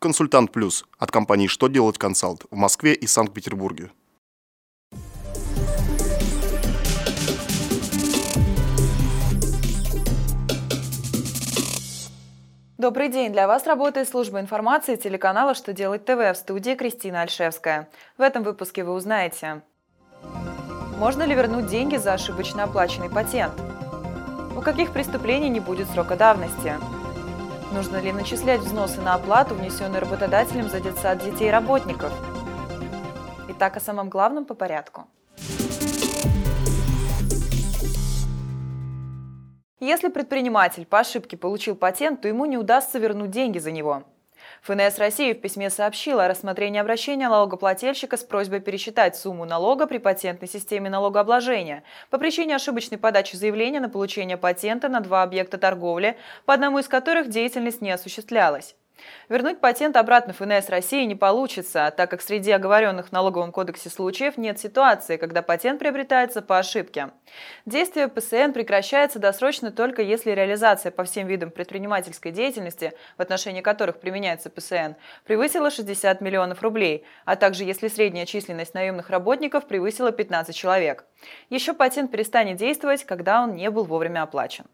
Консультант Плюс от компании «Что делать консалт» в Москве и Санкт-Петербурге. Добрый день! Для вас работает служба информации телеканала «Что делать ТВ» в студии Кристина Альшевская. В этом выпуске вы узнаете Можно ли вернуть деньги за ошибочно оплаченный патент? У каких преступлений не будет срока давности? Нужно ли начислять взносы на оплату, внесенные работодателем за детсад детей работников? Итак, о самом главном по порядку. Если предприниматель по ошибке получил патент, то ему не удастся вернуть деньги за него. ФНС России в письме сообщила о рассмотрении обращения налогоплательщика с просьбой пересчитать сумму налога при патентной системе налогообложения по причине ошибочной подачи заявления на получение патента на два объекта торговли, по одному из которых деятельность не осуществлялась. Вернуть патент обратно ФНС России не получится, так как среди оговоренных в налоговом кодексе случаев нет ситуации, когда патент приобретается по ошибке. Действие ПСН прекращается досрочно только если реализация по всем видам предпринимательской деятельности, в отношении которых применяется ПСН, превысила 60 миллионов рублей, а также если средняя численность наемных работников превысила 15 человек. Еще патент перестанет действовать, когда он не был вовремя оплачен.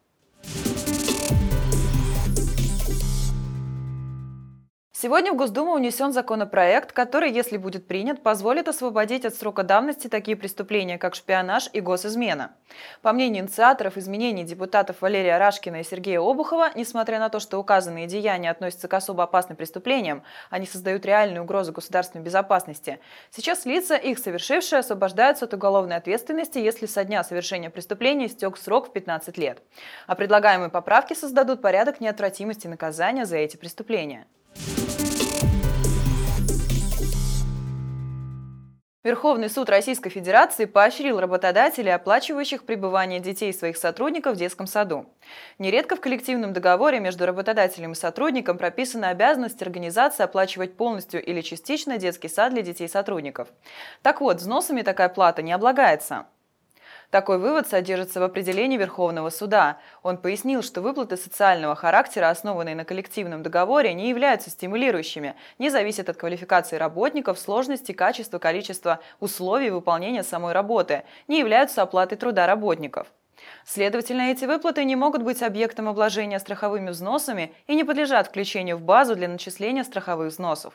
Сегодня в Госдуму унесен законопроект, который, если будет принят, позволит освободить от срока давности такие преступления, как шпионаж и госизмена. По мнению инициаторов изменений депутатов Валерия Рашкина и Сергея Обухова, несмотря на то, что указанные деяния относятся к особо опасным преступлениям, они создают реальную угрозу государственной безопасности, сейчас лица, их совершившие, освобождаются от уголовной ответственности, если со дня совершения преступления истек срок в 15 лет. А предлагаемые поправки создадут порядок неотвратимости наказания за эти преступления. Верховный суд Российской Федерации поощрил работодателей, оплачивающих пребывание детей своих сотрудников в детском саду. Нередко в коллективном договоре между работодателем и сотрудником прописана обязанность организации оплачивать полностью или частично детский сад для детей сотрудников. Так вот, взносами такая плата не облагается. Такой вывод содержится в определении Верховного суда. Он пояснил, что выплаты социального характера, основанные на коллективном договоре, не являются стимулирующими, не зависят от квалификации работников, сложности, качества, количества условий выполнения самой работы, не являются оплатой труда работников. Следовательно, эти выплаты не могут быть объектом обложения страховыми взносами и не подлежат включению в базу для начисления страховых взносов.